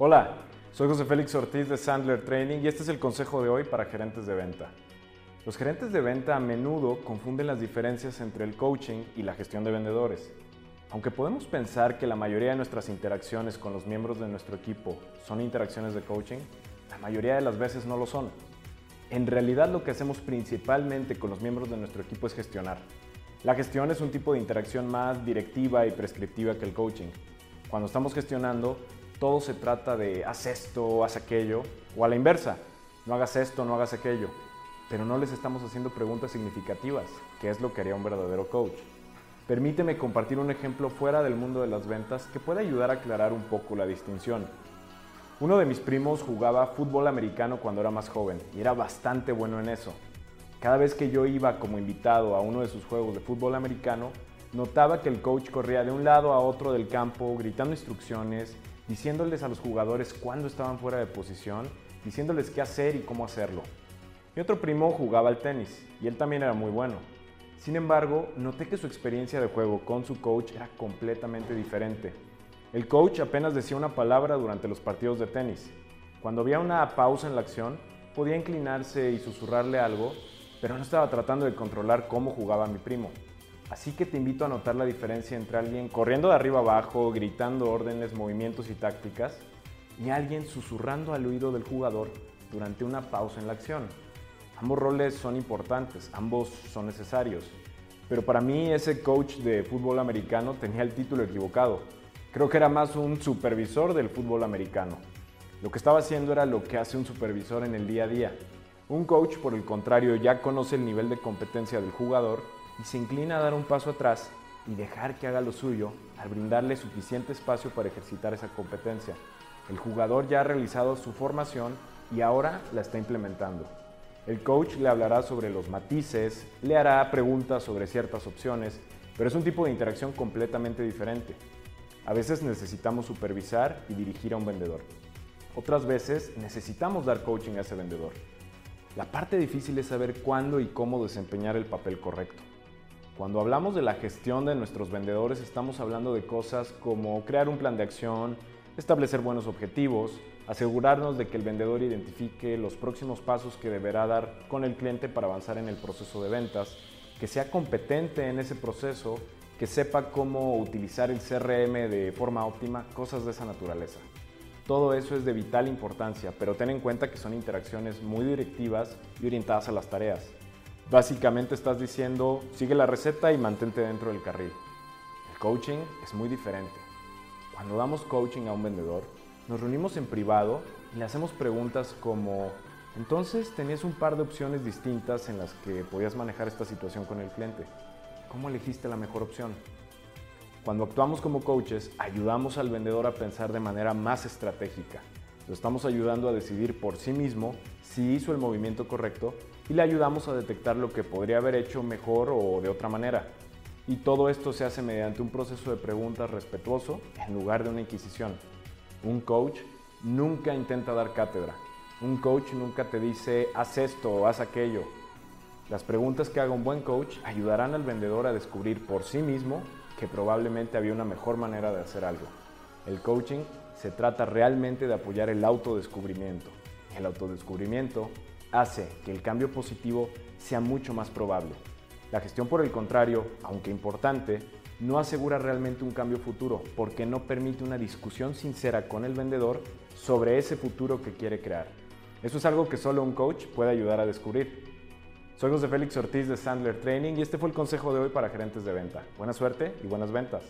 Hola, soy José Félix Ortiz de Sandler Training y este es el consejo de hoy para gerentes de venta. Los gerentes de venta a menudo confunden las diferencias entre el coaching y la gestión de vendedores. Aunque podemos pensar que la mayoría de nuestras interacciones con los miembros de nuestro equipo son interacciones de coaching, la mayoría de las veces no lo son. En realidad lo que hacemos principalmente con los miembros de nuestro equipo es gestionar. La gestión es un tipo de interacción más directiva y prescriptiva que el coaching. Cuando estamos gestionando, todo se trata de haz esto, haz aquello, o a la inversa, no hagas esto, no hagas aquello. Pero no les estamos haciendo preguntas significativas, que es lo que haría un verdadero coach. Permíteme compartir un ejemplo fuera del mundo de las ventas que puede ayudar a aclarar un poco la distinción. Uno de mis primos jugaba fútbol americano cuando era más joven y era bastante bueno en eso. Cada vez que yo iba como invitado a uno de sus juegos de fútbol americano, notaba que el coach corría de un lado a otro del campo gritando instrucciones diciéndoles a los jugadores cuándo estaban fuera de posición, diciéndoles qué hacer y cómo hacerlo. Mi otro primo jugaba al tenis y él también era muy bueno. Sin embargo, noté que su experiencia de juego con su coach era completamente diferente. El coach apenas decía una palabra durante los partidos de tenis. Cuando había una pausa en la acción, podía inclinarse y susurrarle algo, pero no estaba tratando de controlar cómo jugaba mi primo. Así que te invito a notar la diferencia entre alguien corriendo de arriba abajo, gritando órdenes, movimientos y tácticas, y alguien susurrando al oído del jugador durante una pausa en la acción. Ambos roles son importantes, ambos son necesarios, pero para mí ese coach de fútbol americano tenía el título equivocado. Creo que era más un supervisor del fútbol americano. Lo que estaba haciendo era lo que hace un supervisor en el día a día. Un coach, por el contrario, ya conoce el nivel de competencia del jugador y se inclina a dar un paso atrás y dejar que haga lo suyo al brindarle suficiente espacio para ejercitar esa competencia. El jugador ya ha realizado su formación y ahora la está implementando. El coach le hablará sobre los matices, le hará preguntas sobre ciertas opciones, pero es un tipo de interacción completamente diferente. A veces necesitamos supervisar y dirigir a un vendedor. Otras veces necesitamos dar coaching a ese vendedor. La parte difícil es saber cuándo y cómo desempeñar el papel correcto. Cuando hablamos de la gestión de nuestros vendedores estamos hablando de cosas como crear un plan de acción, establecer buenos objetivos, asegurarnos de que el vendedor identifique los próximos pasos que deberá dar con el cliente para avanzar en el proceso de ventas, que sea competente en ese proceso, que sepa cómo utilizar el CRM de forma óptima, cosas de esa naturaleza. Todo eso es de vital importancia, pero ten en cuenta que son interacciones muy directivas y orientadas a las tareas. Básicamente estás diciendo, sigue la receta y mantente dentro del carril. El coaching es muy diferente. Cuando damos coaching a un vendedor, nos reunimos en privado y le hacemos preguntas como, entonces tenías un par de opciones distintas en las que podías manejar esta situación con el cliente. ¿Cómo elegiste la mejor opción? Cuando actuamos como coaches, ayudamos al vendedor a pensar de manera más estratégica. Lo estamos ayudando a decidir por sí mismo si hizo el movimiento correcto y le ayudamos a detectar lo que podría haber hecho mejor o de otra manera. Y todo esto se hace mediante un proceso de preguntas respetuoso en lugar de una inquisición. Un coach nunca intenta dar cátedra. Un coach nunca te dice haz esto o haz aquello. Las preguntas que haga un buen coach ayudarán al vendedor a descubrir por sí mismo que probablemente había una mejor manera de hacer algo. El coaching se trata realmente de apoyar el autodescubrimiento. El autodescubrimiento hace que el cambio positivo sea mucho más probable. La gestión, por el contrario, aunque importante, no asegura realmente un cambio futuro porque no permite una discusión sincera con el vendedor sobre ese futuro que quiere crear. Eso es algo que solo un coach puede ayudar a descubrir. Soy José Félix Ortiz de Sandler Training y este fue el consejo de hoy para gerentes de venta. Buena suerte y buenas ventas.